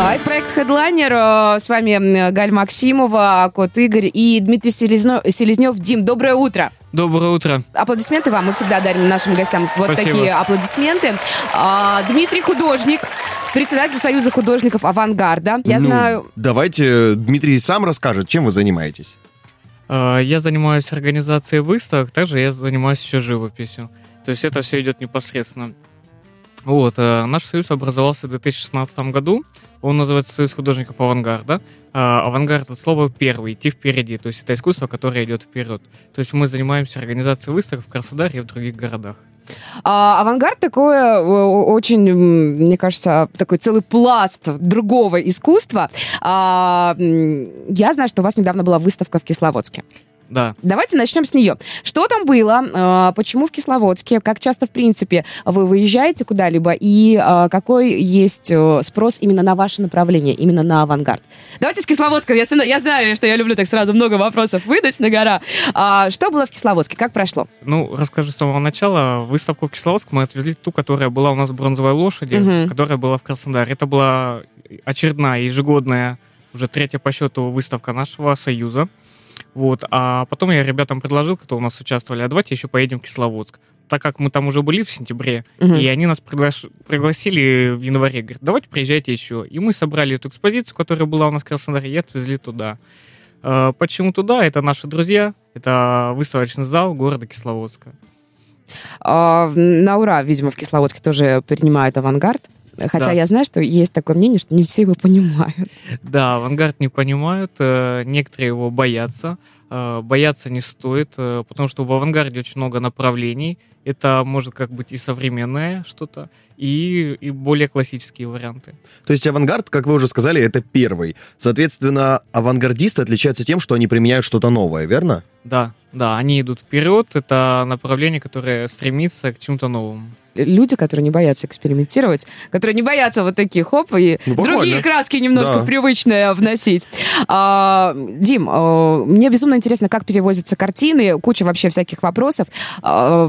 А, Это проект Headliner. С вами Галь Максимова, Кот Игорь и Дмитрий Селезнев. Селезнев. Дим, доброе утро. Доброе утро. Аплодисменты вам. Мы всегда дарим нашим гостям вот Спасибо. такие аплодисменты. А, Дмитрий художник, председатель Союза художников «Авангарда». Я Ну, знаю... Давайте Дмитрий сам расскажет, чем вы занимаетесь. Э, Я занимаюсь организацией выставок, также я занимаюсь еще живописью. То есть это все идет непосредственно. Вот, э, наш союз образовался в 2016 году. Он называется Союз художников авангарда. А, Авангард от слова первый, идти впереди. То есть это искусство, которое идет вперед. То есть мы занимаемся организацией выставок в Краснодаре и в других городах. А, авангард такое очень, мне кажется, такой целый пласт другого искусства. А, я знаю, что у вас недавно была выставка в Кисловодске. Да. Давайте начнем с нее. Что там было? А, Почему в Кисловодске? Как часто, в принципе, вы выезжаете куда-либо? И а, какой есть э, спрос именно на ваше направление, именно на авангард? Давайте с Кисловодска. Я, я знаю, что я люблю так сразу много вопросов выдать на гора. А, Что было в Кисловодске? Как прошло? Ну, расскажу с самого начала. Выставку в Кисловодск мы отвезли ту, которая была у нас в бронзовой лошади, Мгм. которая была в Краснодаре. Это была очередная ежегодная, уже третья по счету выставка нашего союза. Вот. А потом я ребятам предложил, кто у нас участвовали, а давайте еще поедем в Кисловодск. Так как мы там уже были в сентябре, Мгм. и они нас приглаш- пригласили в январе. Говорят, давайте приезжайте еще. И мы собрали эту экспозицию, которая была у нас в Краснодаре, и отвезли туда. Э, Почему туда? Это наши друзья, это выставочный зал города Кисловодска. А, На ура, видимо, в Кисловодске тоже принимают авангард. Хотя Да. я знаю, что есть такое мнение, что не все его понимают. Да, авангард не понимают, э, некоторые его боятся. Э, Бояться не стоит, э, потому что в авангарде очень много направлений. Это может как быть и современное что-то, и, и более классические варианты. То есть авангард, как вы уже сказали, это первый. Соответственно, авангардисты отличаются тем, что они применяют что-то новое, верно? Да, да, они идут вперед, это направление, которое стремится к чему-то новому. Люди, которые не боятся экспериментировать, которые не боятся вот таких хоп и Ну, другие краски немножко Да. в привычное вносить. А, Дим, а, мне безумно интересно, как перевозятся картины, куча вообще всяких вопросов. А,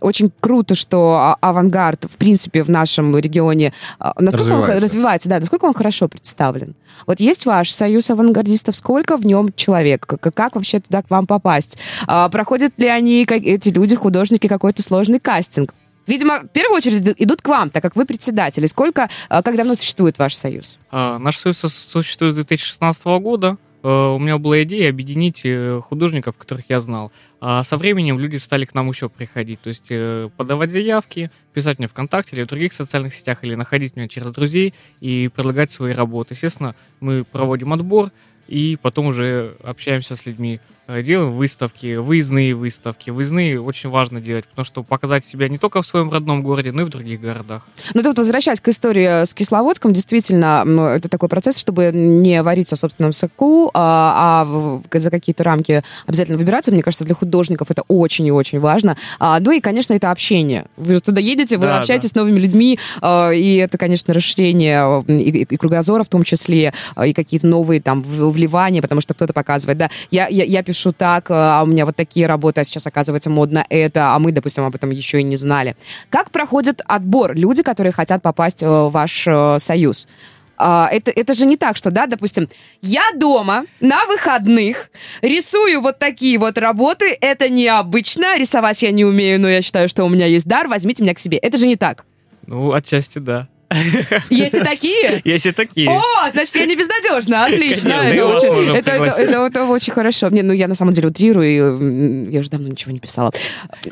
Очень круто, что а- авангард, в принципе, в нашем регионе а, насколько он Развивается. х- развивается, да, насколько он хорошо представлен. Вот есть ваш союз авангардистов, сколько в нем человек? Как, как вообще туда к вам попасть? А, Проходят ли они, как- эти люди, художники, какой-то сложный кастинг? Видимо, в первую очередь идут к вам, так как вы председатель. И Сколько, а, как давно существует ваш союз? А, Наш союз со- существует с 2016 года. Э, У меня была идея объединить э, художников, которых я знал. А со временем люди стали к нам еще приходить. То есть э, подавать заявки, писать мне ВКонтакте или в других социальных сетях, или находить меня через друзей и предлагать свои работы. Естественно, мы проводим отбор и потом уже общаемся с людьми. Э, Делаем выставки, выездные выставки. Выездные очень важно делать, потому что показать себя не только в своем родном городе, но и в других городах. Ну, тут возвращаясь к истории с Кисловодском, действительно, это такой процесс, чтобы не вариться в собственном соку, а, а за какие-то рамки обязательно выбираться. Мне кажется, для художников это очень и очень важно. А, ну и, конечно, это общение. Вы же туда едете, вы Да, общаетесь с новыми людьми, а, и это, конечно, расширение и, и- кругозора в том числе, а, и какие-то новые там вливания, потому что кто-то показывает, да, я, я, я пишу так, а у меня вот такие работы, а сейчас оказывается модно это, а мы, допустим, об этом еще и не знали. Как проходит отбор? Люди, которые хотят попасть э, в ваш э, союз. А, это, это же не так, что, да, допустим, я дома на выходных рисую вот такие вот работы, это необычно, рисовать я не умею, но я считаю, что у меня есть дар, возьмите меня к себе. Это же не так. Ну, отчасти да. Есть и такие? Есть и такие. О, значит, я не безнадежна, отлично. Это, очень, хорошо. Не, ну я на самом деле утрирую, я уже давно ничего не писала.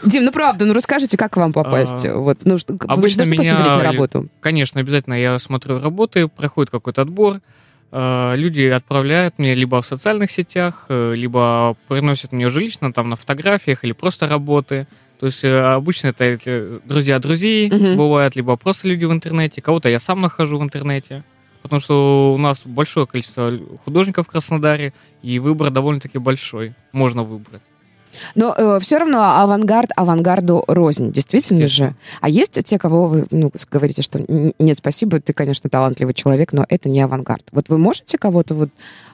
Дим, ну правда, ну расскажите, как вам попасть? А, вот, ну, обычно меня на работу. Конечно, обязательно я смотрю работы, проходит какой-то отбор. э, Люди отправляют мне либо в социальных сетях, э, либо приносят мне уже лично там на фотографиях или просто работы. То есть э, обычно это эти друзья друзей Мгм. бывают, либо просто люди в интернете. Кого-то я сам нахожу в интернете. Потому что у нас большое количество художников в Краснодаре, и выбор довольно-таки большой. Можно выбрать. Но все равно авангард авангарду рознь, действительно же. А есть те, кого вы ну, говорите, что «Н- нет, спасибо, ты, конечно, талантливый человек, но это не авангард. Вот вы можете кого-то вот,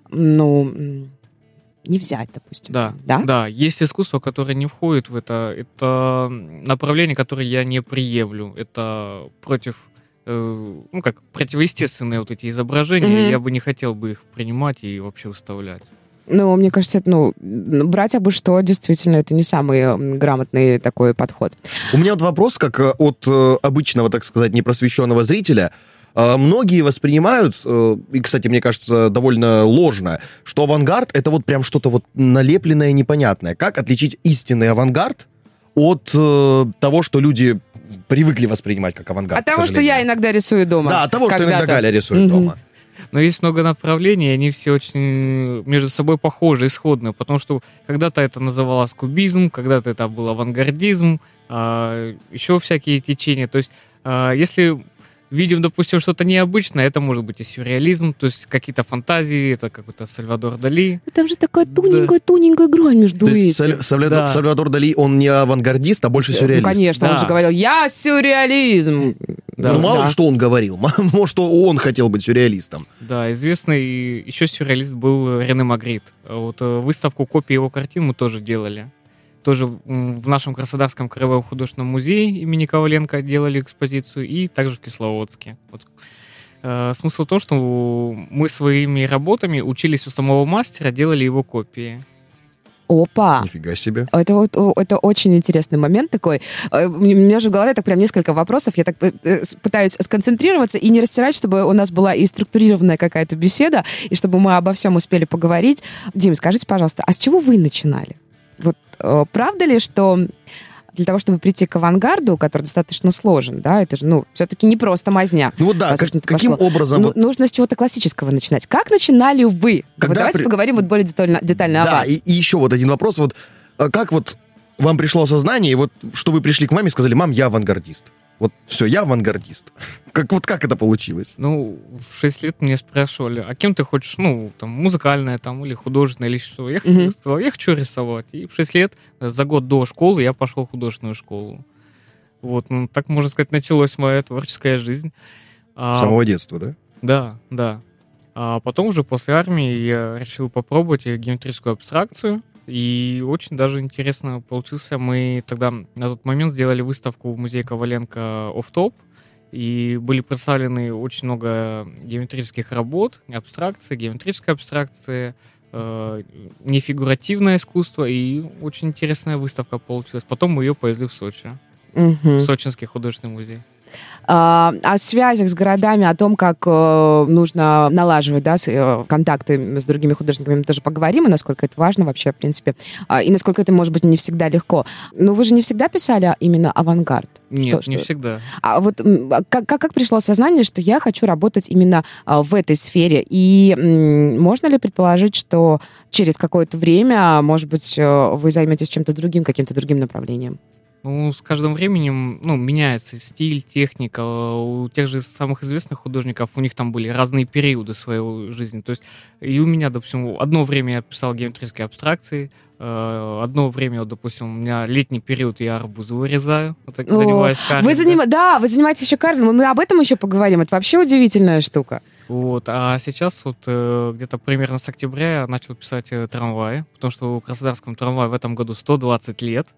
ну, не взять, допустим. Да, Да? да, есть искусство, которое не входит в это. Это направление, которое я не приемлю. Это против, э, ну как, противоестественные вот эти изображения. Мгм. Я бы не хотел бы их принимать и вообще выставлять. Ну, мне кажется, это, ну, брать абы что, действительно, это не самый грамотный такой подход. У меня вот вопрос, как э, от э, обычного, так сказать, непросвещенного зрителя. Э, Многие воспринимают, э, и, кстати, мне кажется, довольно ложно, что авангард — это вот прям что-то вот налепленное, непонятное. Как отличить истинный авангард от э, того, что люди привыкли воспринимать как авангард? От того, что я иногда рисую дома. Да, от того, что иногда. Галя рисует Мгм. дома. Но есть много направлений, и они все очень между собой похожи, исходные, потому что когда-то это называлось кубизм, когда-то это был авангардизм, а, еще всякие течения. То есть, а, если видим, допустим, что-то необычное, это может быть и сюрреализм, то есть какие-то фантазии, это какой-то Сальвадор Дали. Ну, Там же такая Да. тоненькая-тоненькая грань между То есть этим. Саль- Сальвадор, Да. Сальвадор Дали, он не авангардист, а больше Ну, сюрреалист. конечно, он Да. же говорил, я сюрреализм. Да. ну, мало Да. ли, что он говорил. Может, он хотел быть сюрреалистом. Да, известный еще сюрреалист был Рене Магрит. Вот э, выставку копий его картин мы тоже делали. Тоже в нашем Краснодарском краевом художественном музее имени Коваленко делали экспозицию, и также в Кисловодске. Вот. Э, Смысл в том, что мы своими работами учились у самого мастера, делали его копии. Опа. Нифига себе. Это, вот, это очень интересный момент такой. Э, У меня же в голове так прям несколько вопросов. Я так э, пытаюсь сконцентрироваться и не растирать, чтобы у нас была и структурированная какая-то беседа, и чтобы мы обо всем успели поговорить. Дим, скажите, пожалуйста, а с чего вы начинали? Вот э, правда ли, что для того, чтобы прийти к авангарду, который достаточно сложен, да, это же, ну, все-таки не просто мазня. Ну вот да, как- каким пошло. образом... Ну, вот- нужно с чего-то классического начинать. Как начинали вы? Вот Когда давайте при- поговорим вот более детально, детально о Да, вас. и, и еще вот один вопрос. Вот а как вот вам пришло осознание, и вот что вы пришли к маме и сказали, мам, я авангардист. Вот все, я авангардист. Как, вот как это получилось? Ну, в 6 лет меня спрашивали, а кем ты хочешь, ну, там, музыкальная там, или художественная, или что. Я Мгм. сказал, я хочу рисовать. И в 6 лет, э, за год до школы, я пошел в художественную школу. Вот, ну, так, можно сказать, началась моя творческая жизнь. А, С самого детства, да? Да, да. А потом уже после армии я решил попробовать геометрическую абстракцию. И очень даже интересно получился. Мы тогда на тот момент сделали выставку в музее Коваленко оф-топ. И были представлены очень много геометрических работ, абстракции, геометрическая абстракция, э, нефигуративное искусство. И очень интересная выставка получилась. Потом мы ее повезли в Сочи. Мгм. В Сочинский художественный музей. А, о связях с городами, о том, как э, нужно налаживать да, э, контакты с другими художниками, мы тоже поговорим, и насколько это важно вообще, в принципе, а, и насколько это, может быть, не всегда легко. Но вы же не всегда писали именно авангард. Нет, Что- не что- всегда. А вот а как, как, как пришло сознание, что я хочу работать именно а, в этой сфере? И можно ли предположить, что через какое-то время, может быть, э, вы займетесь чем-то другим, каким-то другим направлением? Ну, с каждым временем, ну, меняется стиль, техника. У тех же самых известных художников, у них там были разные периоды своей жизни. То есть и у меня, допустим, одно время я писал геометрические абстракции, э, одно время, вот, допустим, у меня летний период, я арбузы вырезаю, вот так О, занимаюсь Вы карвингом. занима... Да, вы занимаетесь еще карвингом, мы об этом еще поговорим. Это вообще удивительная штука. Вот, а сейчас вот э, где-то примерно с октября я начал писать э, трамваи, потому что у Краснодарском трамвае в этом году 120 лет.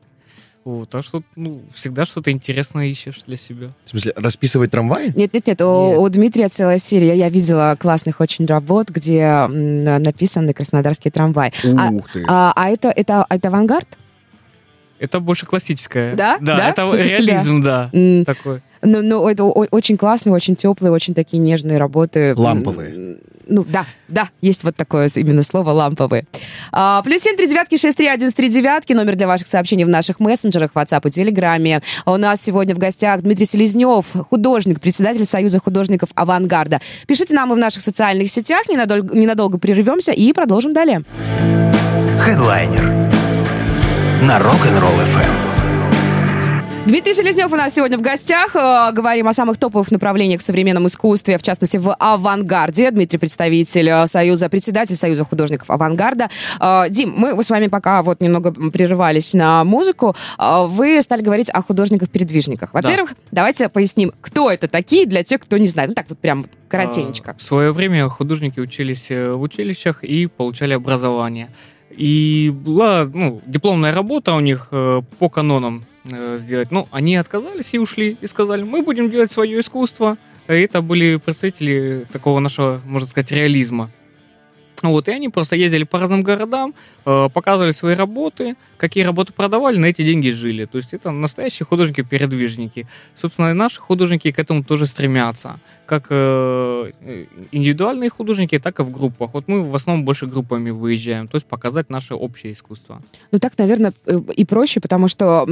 Вот, так что, ну, всегда что-то интересное ищешь для себя. В смысле, расписывать трамваи? Нет, нет, нет, у, у Дмитрия целая серия. Я видела классных очень работ, где м, написаны краснодарский трамвай. А- Ух ты. А, а это, это, это авангард? Это больше классическое. Да? Да, Да? это Всё-таки реализм, да. М, Такой. Ну, ну, это очень классные, очень теплые, очень такие нежные работы. Ламповые. Ну, да, да, есть вот такое именно слово «ламповые». А, плюс семь три девятки шесть три один три девятки. Номер для ваших сообщений в наших мессенджерах, WhatsApp и Телеграме. У нас сегодня в гостях Дмитрий Селезнев, художник, председатель Союза художников «Авангарда». Пишите нам и в наших социальных сетях. Ненадолго, ненадолго прервемся и продолжим далее. Хедлайнер на Rock'n'Roll FM. Дмитрий Селезнев у нас сегодня в гостях. Э, Говорим о самых топовых направлениях в современном искусстве, в частности, в авангарде. Дмитрий представитель э, Союза, председатель Союза художников авангарда. Э, Дим, мы с вами пока вот немного прерывались на музыку. Вы стали говорить о художниках-передвижниках. Во-первых, давайте поясним, кто это такие для тех, кто не знает. Ну так вот прям коротенечко. А, В свое время художники учились в училищах и получали образование. И была ну, дипломная работа у них по канонам э, сделать. Но они отказались и ушли, и сказали, мы будем делать свое искусство. И это были представители такого нашего, можно сказать, реализма. Вот, и они просто ездили по разным городам, э, показывали свои работы, какие работы продавали, на эти деньги жили. То есть это настоящие художники-передвижники. Собственно, и наши художники к этому тоже стремятся. Как э, индивидуальные художники, так и в группах. Вот мы в основном больше группами выезжаем, то есть показать наше общее искусство. Ну так, наверное, и проще, потому что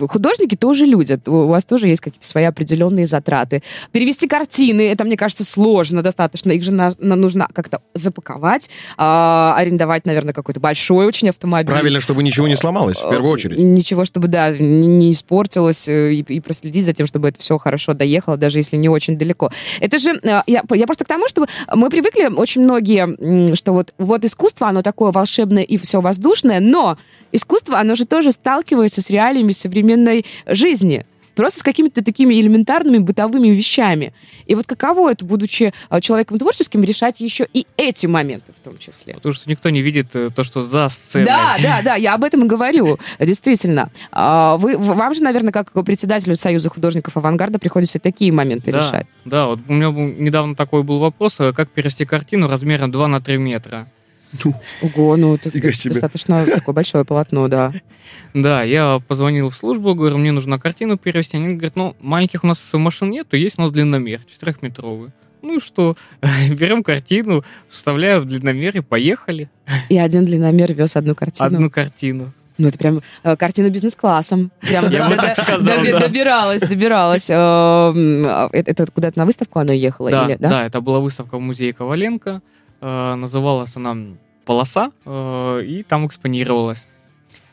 художники тоже люди. У вас тоже есть какие-то свои определенные затраты. Перевести картины, это, мне кажется, сложно достаточно. Их же на, на нужно как-то запаковать, а, арендовать, наверное, какой-то большой очень автомобиль. Правильно, чтобы ничего не сломалось, в первую очередь. Ничего, чтобы, да, не испортилось, э, и, и проследить за тем, чтобы это все хорошо доехало, даже если не очень далеко. Это же, э, я, я просто к тому, что мы привыкли, очень многие, что вот, вот искусство, оно такое волшебное и все воздушное, но искусство, оно же тоже сталкивается с реалиями современной жизни просто с какими-то такими элементарными бытовыми вещами. И вот каково это, будучи а, человеком творческим, решать еще и эти моменты в том числе? Потому что никто не видит э, то, что за сценой. Да, да, да, я об этом и говорю, действительно. А, вы, вам же, наверное, как председателю Союза художников авангарда приходится такие моменты да, решать. Да, вот у меня недавно такой был вопрос, э, как перевести картину размером 2 на 3 метра. Ого, ну это, это достаточно такое большое полотно, да. Да, я позвонил в службу, говорю, мне нужна картину перевести. Они говорят, ну, маленьких у нас машин нету, есть у нас длинномер, четырехметровый. Ну и что? Берем картину, вставляем в длинномер и поехали. И один длинномер вез одну картину? Одну картину. Ну, это прям э, картина бизнес-классом. Прям Я бы так сказал, да. Добиралась, добиралась. Э, это, это куда-то на выставку она ехала? Да? да, это была выставка в музее Коваленко. Э, называлась она «Полоса», э, и там экспонировалась.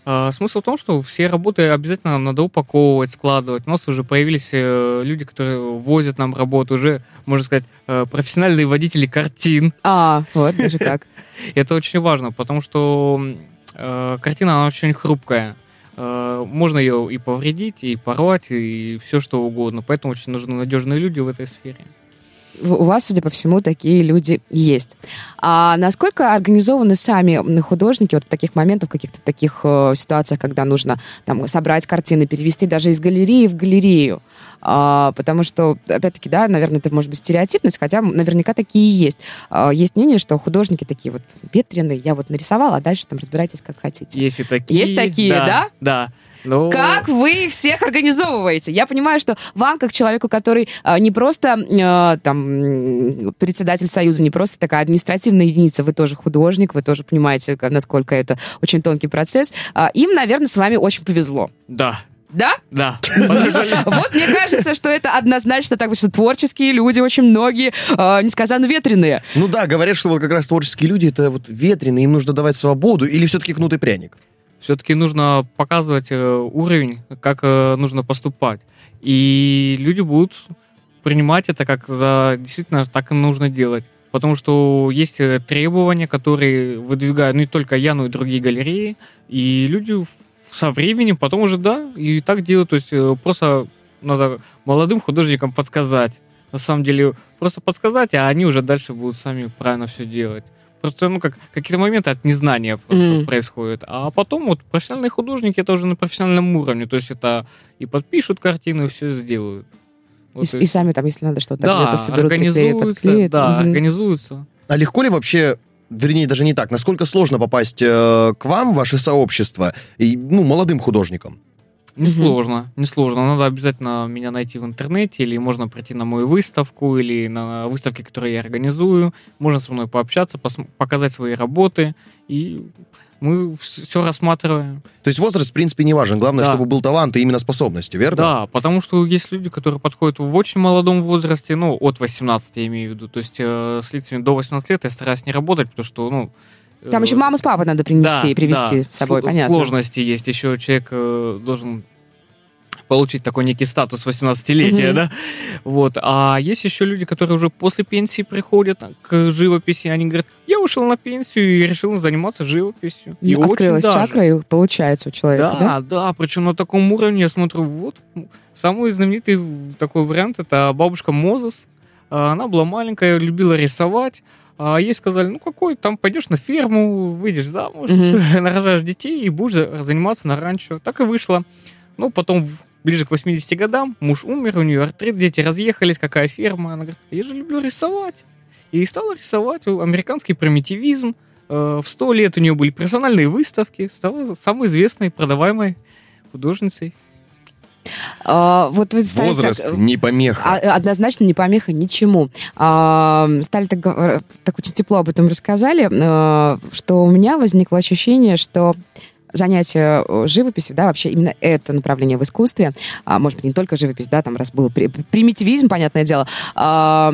Э, смысл в том, что все работы обязательно надо упаковывать, складывать. У нас уже появились люди, которые возят нам работу, уже, можно сказать, профессиональные водители картин. А, вот даже как. Это очень важно, потому что картина, она очень хрупкая. Можно ее и повредить, и порвать, и все что угодно. Поэтому очень нужны надежные люди в этой сфере у вас, судя по всему, такие люди есть. А насколько организованы сами художники вот в таких моментах, в каких-то таких э, ситуациях, когда нужно там собрать картины, перевести даже из галереи в галерею? А, потому что, опять-таки, да, наверное, это может быть стереотипность, хотя наверняка такие есть. А, есть мнение, что художники такие вот ветреные, я вот нарисовала, а дальше там разбирайтесь как хотите. Есть и такие. Есть такие, да? Да. да. Ну... Как вы их всех организовываете? Я понимаю, что вам, как человеку, который э, не просто э, там председатель Союза, не просто такая административная единица, вы тоже художник, вы тоже понимаете, насколько это очень тонкий процесс. Э, им, наверное, с вами очень повезло. Да, да? Да. Вот мне кажется, что это однозначно так, что творческие люди, очень многие, э, несказанно ветреные. Ну да, говорят, что вот как раз творческие люди это вот ветреные, им нужно давать свободу, или все-таки кнут и пряник? Все-таки нужно показывать э, уровень, как э, нужно поступать. И люди будут принимать это как за действительно так и нужно делать. Потому что есть э, требования, которые выдвигают не только я, но и другие галереи. И люди со временем потом уже, да, и так делают. То есть просто надо молодым художникам подсказать. На самом деле, просто подсказать, а они уже дальше будут сами правильно все делать. Просто, ну, как какие-то моменты от незнания просто mm. происходят. А потом вот профессиональные художники это уже на профессиональном уровне. То есть это и подпишут картины, и все сделают. Вот и, и, и сами там, если надо что-то да, где-то соберут, организуются, подклеят. Да, mm-hmm. организуются. А легко ли вообще вернее, даже не так. Насколько сложно попасть э, к вам, в ваше сообщество, и, ну, молодым художникам? Несложно, mm-hmm. несложно. Надо обязательно меня найти в интернете, или можно прийти на мою выставку, или на выставки, которые я организую. Можно со мной пообщаться, пос- показать свои работы, и мы все рассматриваем. То есть возраст, в принципе, не важен. Главное, да. чтобы был талант и именно способности, верно? Да, потому что есть люди, которые подходят в очень молодом возрасте, ну, от 18 я имею в виду. То есть э, с лицами до 18 лет я стараюсь не работать, потому что, ну, там еще маму с папой надо принести да, и привезти да. с собой, С- понятно. Сложности есть. Еще человек э, должен получить такой некий статус 18-летия, mm-hmm. да? Вот. А есть еще люди, которые уже после пенсии приходят к живописи, они говорят, я ушел на пенсию и решил заниматься живописью. И Открылась очень чакра, и получается у человека, да? Да, да, причем на таком уровне я смотрю, вот, самый знаменитый такой вариант, это бабушка Мозес. Она была маленькая, любила рисовать, А ей сказали, ну какой, там пойдешь на ферму, выйдешь замуж, Мгм. нарожаешь детей и будешь за- заниматься на ранчо. Так и вышло. Ну, потом ближе к 80 годам муж умер, у нее артрит, дети разъехались, какая ферма. Она говорит, я же люблю рисовать. И стала рисовать американский примитивизм. Э, В 100 лет у нее были персональные выставки, стала самой известной продаваемой художницей. А, вот вы стали так, Возраст э, не помеха. а- однозначно не помеха ничему. А, Стали так, так очень тепло об этом рассказали, э, что у меня возникло ощущение, что занятие э, живописью, да, вообще именно это направление в искусстве, а, может быть, не только живопись, да, там раз был при- примитивизм, понятное дело, а,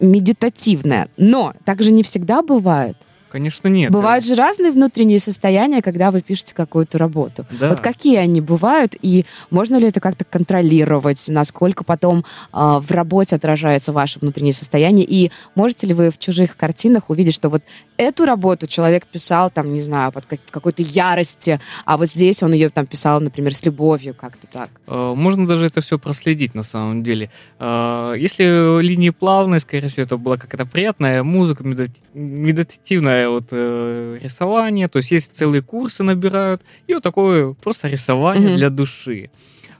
медитативное, но так же не всегда бывает. Конечно, нет. Бывают же разные внутренние состояния, когда вы пишете какую-то работу. Да. Вот какие они бывают, и можно ли это как-то контролировать, насколько потом а, в работе отражается ваше внутреннее состояние, и можете ли вы в чужих картинах увидеть, что вот эту работу человек писал, там, не знаю, под как- какой-то ярости, а вот здесь он ее там писал, например, с любовью, как-то так. Э, Можно даже это все проследить на самом деле. Э, Если линии плавные, скорее всего, это была какая-то приятная музыка, медити- медитативное вот, э, рисование. То есть есть целые курсы набирают. И вот такое просто рисование Мгм. для души.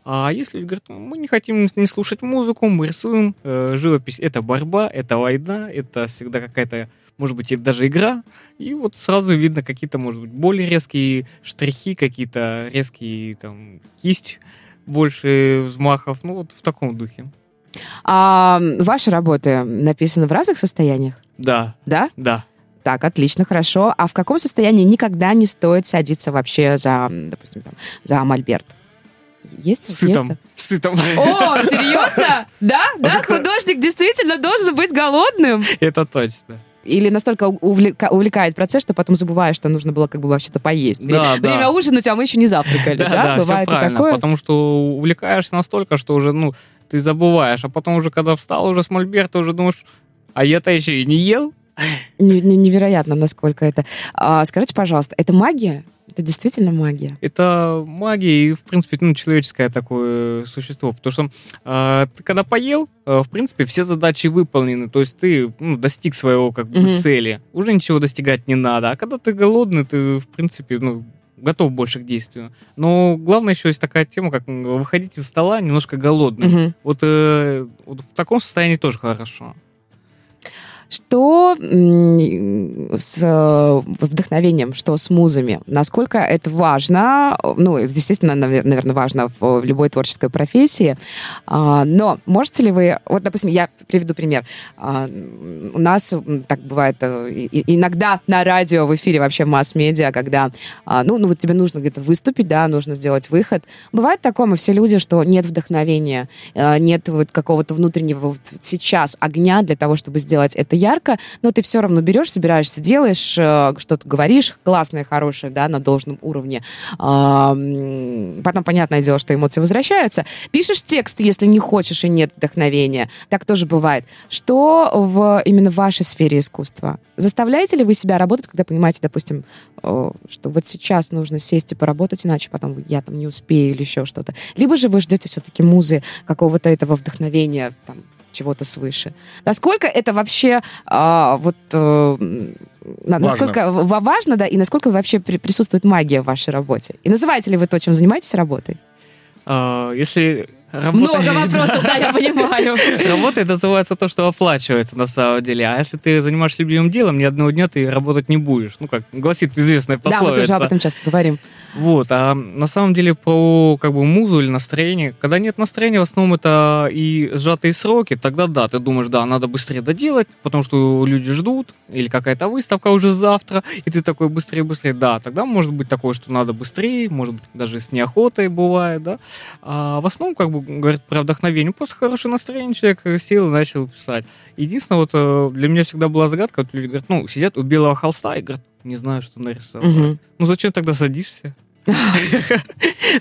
А если люди говорят, «Ну, мы не хотим не слушать музыку, мы рисуем, э, живопись это борьба, это война, это всегда какая-то, может быть, и даже игра. И вот сразу видно какие-то, может быть, более резкие штрихи, какие-то резкие там кисть больше взмахов, ну вот в таком духе. А ваши работы написаны в разных состояниях, Да, да? да. Так, отлично, хорошо. А в каком состоянии никогда не стоит садиться вообще за, допустим, там, за мольберт? Есть? В сытом. В сытом. О, серьезно? Да? Да, как-то- художник действительно должен быть голодным? Это точно. Или настолько увлека- увлекает процесс, что потом забываешь, что нужно было как бы вообще-то поесть. Да, Время да. ужинать, а мы еще не завтракали, да? Да, да, все Бывает и правильно. такое? Потому что увлекаешься настолько, что уже, ну, ты забываешь. А потом уже, когда встал уже с мольберта, уже думаешь, а я-то еще и не ел. Не- Невероятно, насколько это. А, скажите, пожалуйста, это магия? Это действительно магия? Это магия и, в принципе, ну, человеческое такое существо. Потому что э, ты когда поел, э, в принципе, все задачи выполнены. То есть ты ну, достиг своего как бы Мгм. цели. Уже ничего достигать не надо. А когда ты голодный, ты, в принципе, ну, готов больше к действию. Но главное еще есть такая тема, как выходить из стола немножко голодным. Мгм. Вот, э, вот в таком состоянии тоже хорошо. Что с э, вдохновением, что с музами? Насколько это важно? Ну, естественно, наверное, важно в любой творческой профессии. А, Но можете ли вы... Вот, допустим, я приведу пример. А, У нас так бывает э, иногда на радио, в эфире вообще масс-медиа, когда, а, ну, ну, вот тебе нужно где-то выступить, да, нужно сделать выход. Бывает такое, мы все люди, что нет вдохновения, э, нет вот какого-то внутреннего вот сейчас огня для того, чтобы сделать это ярко, но ты все равно берешь, собираешься, делаешь, э, что-то говоришь, классное, хорошее, да, на должном уровне. Потом, понятное дело, что эмоции возвращаются. Пишешь текст, если не хочешь и нет вдохновения. Так тоже бывает. Что в именно в вашей сфере искусства? Заставляете ли вы себя работать, когда понимаете, допустим, э, что вот сейчас нужно сесть и поработать, иначе потом я там не успею или еще что-то? Либо же вы ждете все-таки музы, какого-то этого вдохновения, там, чего-то свыше. Насколько это вообще а, вот Важно. насколько в- важно, да, и насколько вообще при- присутствует магия в вашей работе? И называете ли вы то, чем занимаетесь работой? А, Если работа... Много вопросов, да, я понимаю. Работа это называется то, что оплачивается на самом деле. А если ты занимаешься любимым делом, ни одного дня ты работать не будешь. Ну, как гласит известная Да, мы пословица. тоже об этом часто говорим. Вот, а на самом деле про как бы музу или настроение, когда нет настроения, в основном это и сжатые сроки, тогда да, ты думаешь, да, надо быстрее доделать, потому что люди ждут, или какая-то выставка уже завтра, и ты такой быстрее, быстрее, да, тогда может быть такое, что надо быстрее, может быть даже с неохотой бывает, да. А в основном, как бы, говорят про вдохновение, просто хорошее настроение, человек сел и начал писать. Единственное, вот э, для меня всегда была загадка, вот люди говорят, ну, сидят у белого холста и говорят, не знаю, что нарисовать. Мгм. Ну зачем тогда садишься?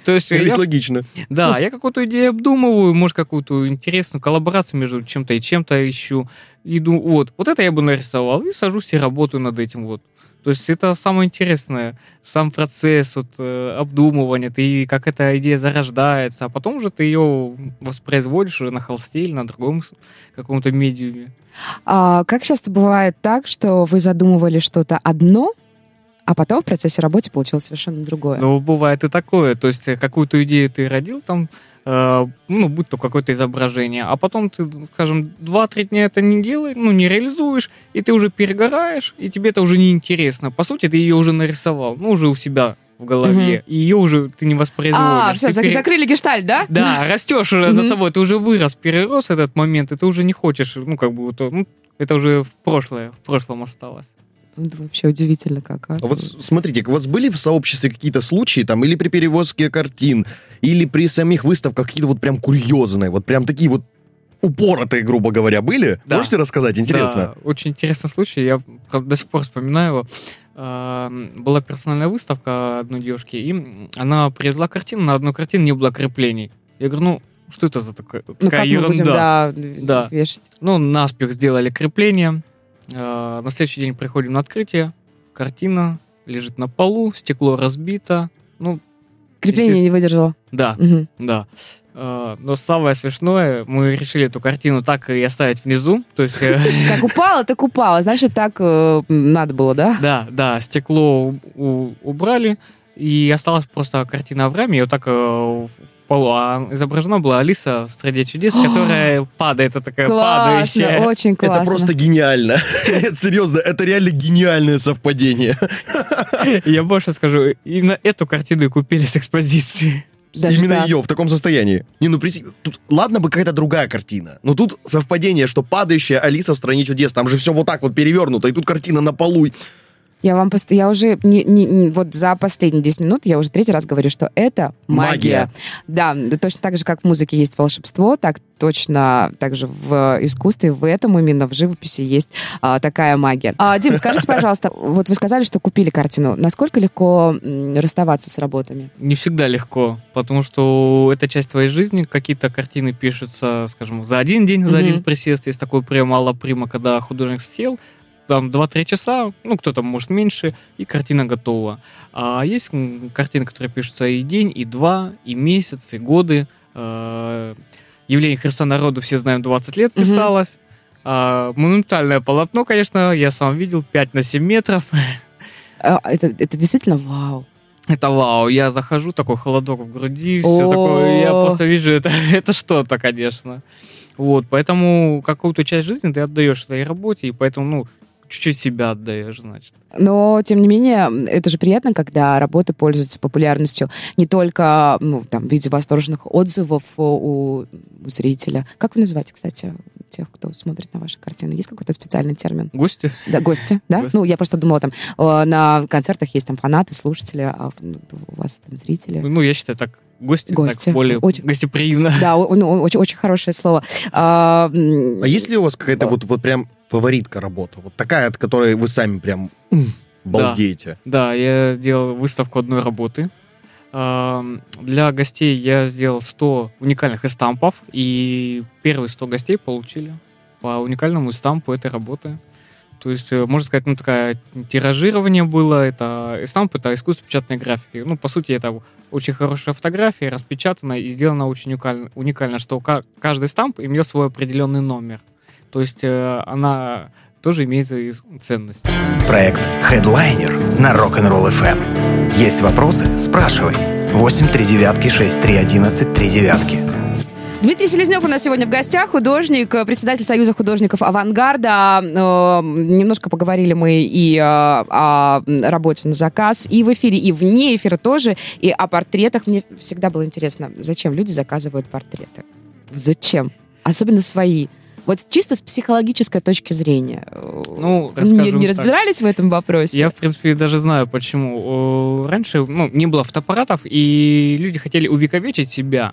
То есть, Ведь я- логично. да, я какую-то идею обдумываю, может, какую-то интересную коллаборацию между чем-то и чем-то ищу. И думаю, вот, вот это я бы нарисовал, и сажусь и работаю над этим вот. То есть это самое интересное, сам процесс вот, э, обдумывания, ты как эта идея зарождается, а потом уже ты ее воспроизводишь уже на холсте или на другом каком-то медиуме. А как часто бывает так, что вы задумывали что-то одно, а потом в процессе работы получилось совершенно другое? Но бывает и такое, то есть э, какую-то идею ты родил там, ну, будь то какое-то изображение, а потом ты, скажем, 2-3 дня это не делаешь, ну, не реализуешь, и ты уже перегораешь, и тебе это уже не интересно. По сути, ты ее уже нарисовал, ну, уже у себя в голове, и ее уже ты не воспроизводишь. а, все, Ты пере- закрыли гештальт, да? Да, растешь уже над собой, ты уже вырос, перерос этот момент, и ты уже не хочешь, ну, как бы, ну, это уже в прошлое, в прошлом осталось. Это вообще удивительно как. а. А Вот смотрите, у вас были в сообществе какие-то случаи, там, или при перевозке картин, или при самих выставках какие-то вот прям курьезные, вот прям такие вот упоротые, грубо говоря, были? Да. Можете рассказать? Интересно. Да, очень интересный случай, я правда, до сих пор вспоминаю его. А, Была персональная выставка одной девушки, и она привезла картину, на одной картине не было креплений. Я говорю, ну, что это за такая, Ну, такая как мы ерунда? будем, да, Да. вешать? Ну, наспех сделали крепление. А, На следующий день приходим на открытие. Картина лежит на полу, стекло разбито. Ну, Крепление не выдержало. да, Мгм. да. А, Но самое смешное, мы решили эту картину так и оставить внизу. То есть, э, Как упало, так упало. Значит, так э, надо было, да? да, да, стекло убрали, и осталась просто картина Авраама, и вот так э, в полу. А изображена была Алиса в «Стране чудес», которая падает, это такая Классно, падающая. очень классно. Это просто гениально. Серьезно, это реально гениальное совпадение. Я больше скажу, именно эту картину и купили с экспозиции. Даже Именно так. ее в таком состоянии. Не, ну прийти- тут ладно бы какая-то другая картина, но тут совпадение, что падающая Алиса в стране чудес, там же все вот так вот перевернуто, и тут картина на полу. Я вам пост- я уже не, не- не- вот за последние 10 минут я уже третий раз говорю, что это магия. Магия. Да, точно так же, как в музыке есть волшебство, так точно также в искусстве, в этом именно в живописи есть а, такая магия. А, Дим, скажите, пожалуйста, вот вы сказали, что купили картину. Насколько легко расставаться с работами? Не всегда легко, потому что это часть твоей жизни. Какие-то картины пишутся, скажем, за один день, за один присест. Есть такой прием Алла Прима, когда художник сел, там 2-3 часа, ну, кто-то может меньше, и картина готова. А есть картины, которые пишутся и день, и два, и месяц, и годы. Э, Явление Христа народу, все знаем, 20 лет писалось. А, монументальное полотно, конечно, я сам видел, 5 на 7 метров. А, это, это действительно вау. Это вау, я захожу, такой холодок в груди, все такое, я просто вижу, это, это что-то, конечно. Вот, поэтому какую-то часть жизни ты отдаешь этой работе, и поэтому, ну, чуть-чуть себя отдаешь, значит. Но, тем не менее, это же приятно, когда работы пользуются популярностью не только ну, там, в виде восторженных отзывов у, у зрителя. Как вы называете, кстати, тех, кто смотрит на ваши картины? Есть какой-то специальный термин? Гости? Да, гости, да? Гости. Ну, я просто думала, там, э, на концертах есть там фанаты, слушатели, а ну, у вас там зрители. Ну, я считаю, так, гости, Гости. так более Очень- гостеприимно. Да, ну, очень, очень хорошее слово. А, А есть ли у вас какая-то вот, вот прям фаворитка работа? Вот такая, от которой вы сами прям балдеете? Да, я делал выставку одной работы. Для гостей я сделал 100 уникальных эстампов, и первые 100 гостей получили по уникальному эстампу этой работы. То есть, э, можно сказать, ну, такое тиражирование было. Это эстамп, это искусство печатной графики. Ну, по сути, это очень хорошая фотография, распечатана и сделана очень уникально, уникально что ка- каждый стамп имел свой определенный номер. То есть, э, она тоже имеет ценность. Проект Headliner на Rock'n'Roll FM. Есть вопросы? Спрашивай. 8 3 девятки 6 3 11 3 девятки. Дмитрий Селезнев у нас сегодня в гостях, художник, э, председатель Союза художников «Авангарда». Э, Немножко поговорили мы и э, о работе на заказ, и в эфире, и вне эфира тоже, и о портретах. Мне всегда было интересно, зачем люди заказывают портреты? Зачем? Особенно свои. Вот чисто с психологической точки зрения. Ну, не, не так. разбирались в этом вопросе? Я, в принципе, даже знаю, почему. Раньше ну, не было фотоаппаратов, и люди хотели увековечить себя.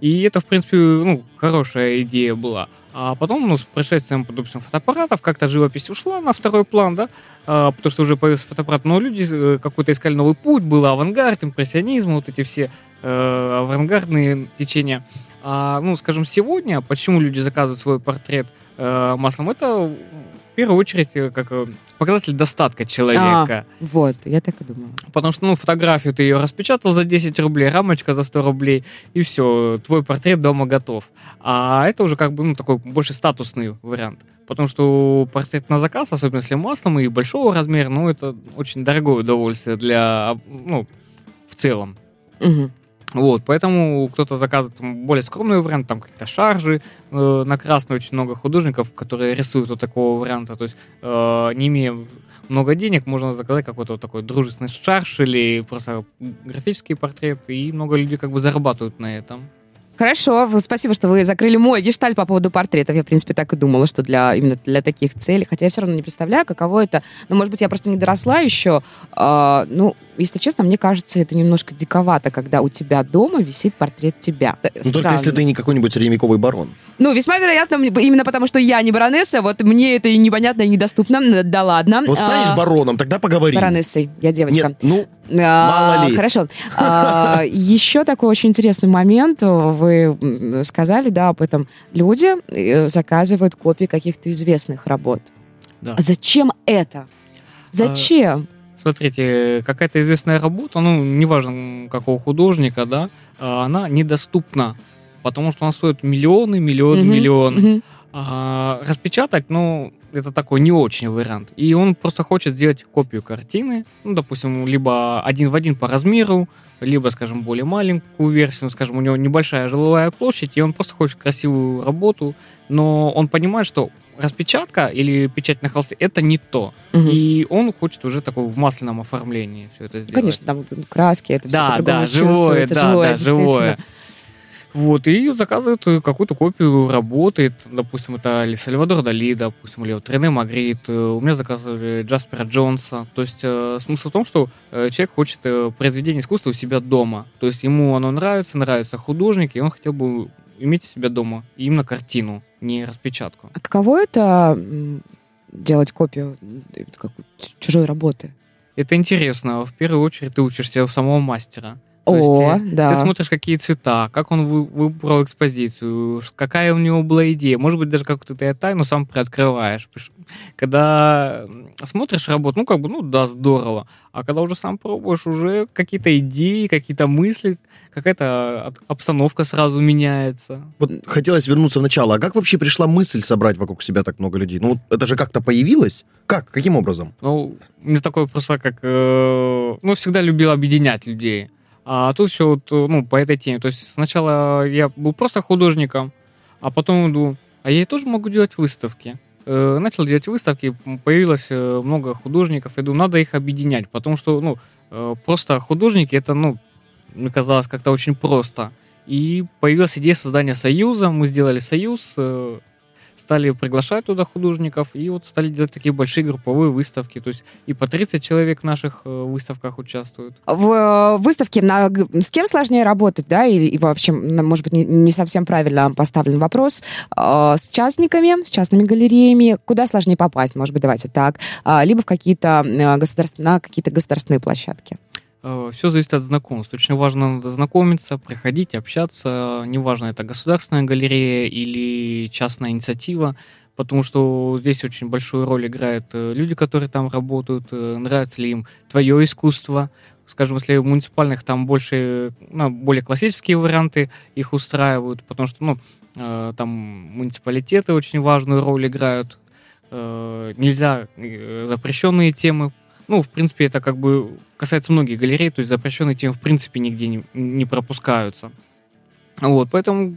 И это, в принципе, ну, хорошая идея была. А потом, ну, с пришествием, допустим, фотоаппаратов, как-то живопись ушла на второй план, да, а, потому что уже появился фотоаппарат, но люди э, какой-то искали новый путь, был авангард, импрессионизм, вот эти все э, авангардные течения. А, ну, скажем, сегодня, почему люди заказывают свой портрет э, маслом, это первую очередь э, как э, показатель достатка человека. А, вот, я так и думала. Потому что, ну, фотографию ты ее распечатал за 10 рублей, рамочка за 100 рублей, и все, твой портрет дома готов. А это уже как бы, ну, такой больше статусный вариант. Потому что портрет на заказ, особенно если маслом и большого размера, ну, это очень дорогое удовольствие для, ну, в целом. Мгм. Вот, поэтому кто-то заказывает более скромный вариант, там какие-то шаржи э, на красный, очень много художников, которые рисуют вот такого варианта, то есть э, не имея много денег, можно заказать какой-то вот такой дружественный шарж или просто графический портрет, и много людей как бы зарабатывают на этом. Хорошо, спасибо, что вы закрыли мой гешталь по поводу портретов. Я, в принципе, так и думала, что для именно для таких целей. Хотя я все равно не представляю, каково это. Ну, может быть, я просто не доросла еще. А, ну, если честно, мне кажется, это немножко диковато, когда у тебя дома висит портрет тебя. Ну, только Странно. если ты не какой-нибудь средневековый барон. Ну, весьма вероятно, именно потому что я не баронесса, вот мне это и непонятно, и недоступно. Да ладно. Вот станешь А, бароном, тогда поговорим. Баронессой, я девочка. Нет, ну, А, Мало ли. Хорошо. А, Еще такой очень интересный момент. Вы сказали, да, об этом. Люди э, заказывают копии каких-то известных работ. Да. А зачем это? Зачем? Смотрите, какая-то известная работа, ну, неважно какого художника, да, она недоступна, потому что она стоит миллионы, миллионы, миллионы. А, распечатать, ну, это такой не очень вариант. И он просто хочет сделать копию картины, ну, допустим, либо один в один по размеру, либо, скажем, более маленькую версию, скажем, у него небольшая жилая площадь, и он просто хочет красивую работу, но он понимает, что распечатка или печать на холсте это не то. Мгм. И он хочет уже такой в масляном оформлении все это сделать. Конечно, там краски, это все Да, по-другому да, живое, чувствуется, да, живое, да, живое. Вот, и заказывают э, какую-то копию работы. Это, Допустим, это или Сальвадор Дали, допустим, или вот Рене Магрит. Э, У меня заказывали Джаспера Джонса. То есть э, смысл в том, что э, человек хочет э, произведение искусства у себя дома. То есть ему оно нравится, нравится художник, и он хотел бы иметь у себя дома именно картину, не распечатку. А каково это делать копию э, как чужой работы? Это интересно. В первую очередь ты учишься у самого мастера. То есть, О, э, да. Ты смотришь, какие цвета, как он вы- выбрал экспозицию, какая у него была идея. Может быть, даже какую-то ты тайну сам приоткрываешь. Когда смотришь работу, ну, как бы, ну, да, здорово. А когда уже сам пробуешь, уже какие-то идеи, какие-то мысли, какая-то обстановка сразу меняется. вот хотелось вернуться в начало. А как вообще пришла мысль собрать вокруг себя так много людей? Ну, вот это же как-то появилось? Как? Каким образом? Ну, у меня такое просто как... э, ну, всегда любил объединять людей. А тут еще вот, э, ну, по этой теме. То есть сначала я был просто художником, а потом думаю, а я тоже могу делать выставки. Э, начал делать выставки, появилось э, много художников, я думаю, надо их объединять, потому что, ну, просто художники, это, ну, мне казалось как-то очень просто. И появилась идея создания союза, мы сделали союз, стали приглашать туда художников, и вот стали делать такие большие групповые выставки, то есть и по 30 человек в наших э, выставках участвуют. В э, выставке на, с кем сложнее работать, да, и, и вообще, может быть, не, не совсем правильно поставлен вопрос. Э, С частниками, с частными галереями, куда сложнее попасть, может быть, давайте так, А, либо в какие-то э, государств- на какие-то государственные площадки. Все зависит от знакомств. Очень важно надо знакомиться, приходить, общаться. Неважно, это государственная галерея или частная инициатива, потому что здесь очень большую роль играют э, люди, которые там работают, э, нравится ли им твое искусство. Скажем, если в муниципальных там больше, ну, более классические варианты их устраивают, потому что, ну, э, там муниципалитеты очень важную роль играют. Э, Нельзя э, запрещенные темы ну, в принципе, это как бы касается многих галерей, то есть запрещенные темы в принципе нигде не, не пропускаются. Вот, поэтому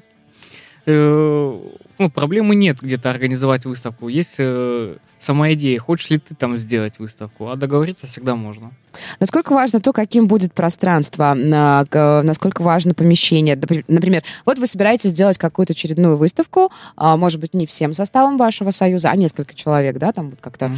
э, ну, проблемы нет где-то организовать выставку. Есть э, сама идея, хочешь ли ты там сделать выставку, а договориться всегда можно. Насколько важно то, каким будет пространство, на- к- насколько важно помещение. Напри- Например, вот вы собираетесь сделать какую-то очередную выставку, а, может быть, не всем составом вашего союза, а несколько человек, да, там вот как-то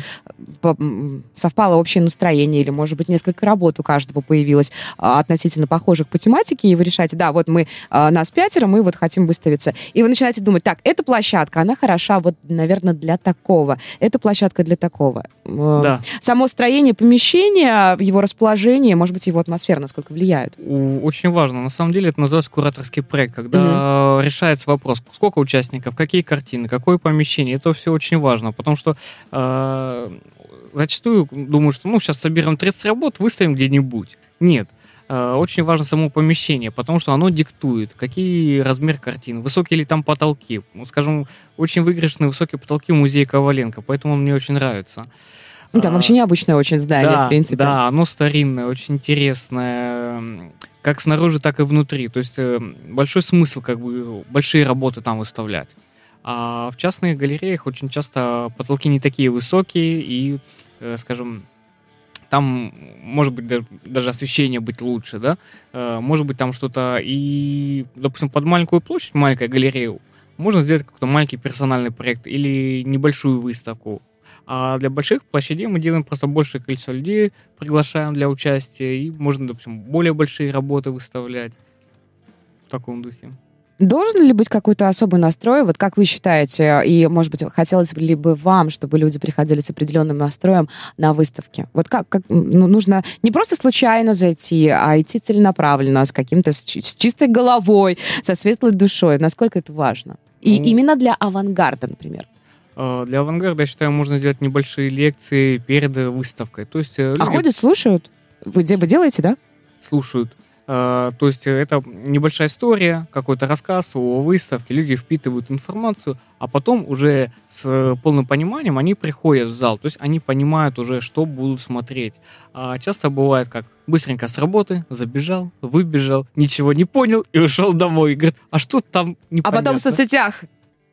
м, совпало общее настроение, или, может быть, несколько работ у каждого появилось а, относительно похожих по тематике, и вы решаете, да, вот мы, а, нас пятеро, мы вот хотим выставиться. И вы начинаете думать, так, эту площадка, она хороша вот, наверное, для такого. Эта площадка для такого. Э, Да. Само строение помещения, его расположение, может быть, его атмосфера, насколько влияют. У- Очень важно. На самом деле это называется кураторский проект, когда э, решается вопрос, сколько участников, какие картины, какое помещение. Это все очень важно, потому что э, зачастую думаю, что ну сейчас соберем 30 работ, выставим где-нибудь. Нет. Э, Очень важно само помещение, потому что оно диктует, какие размер картин, высокие ли там потолки. Ну, Скажем, очень выигрышные высокие потолки в музее Коваленко, поэтому он мне очень нравится. Ну, там А, вообще необычное очень здание, да, в принципе. Да, оно старинное, очень интересное, как снаружи, так и внутри. То есть э, большой смысл, как бы, большие работы там выставлять. А в частных галереях очень часто потолки не такие высокие, и, э, скажем, там может быть да- даже освещение быть лучше, да, Э, может быть там что-то и, допустим, под маленькую площадь, маленькая галерея, можно сделать какой-то маленький персональный проект или небольшую выставку. А для больших площадей мы делаем просто большее количество людей, приглашаем для участия, и можно, допустим, более большие работы выставлять в таком духе. Должен ли быть какой-то особый настрой? Вот как вы считаете, и, может быть, хотелось ли бы вам, чтобы люди приходили с определенным настроем на выставки? Вот как, как ну, нужно не просто случайно зайти, а идти целенаправленно, с каким-то, с, с чистой головой, со светлой душой. Насколько это важно? И Ну, именно для авангарда, например. Э, Для авангарда, я считаю, можно сделать небольшие лекции перед э, выставкой. То есть э, А люди ходят, слушают? Вы, вы делаете, да? слушают. Э, То есть это небольшая история, какой-то рассказ о выставке, люди впитывают информацию, а потом уже с полным пониманием они приходят в зал, то есть они понимают уже, что будут смотреть. А часто бывает как быстренько с работы, забежал, выбежал, ничего не понял и ушел домой. И говорит, а что там А непонятно? потом в соцсетях.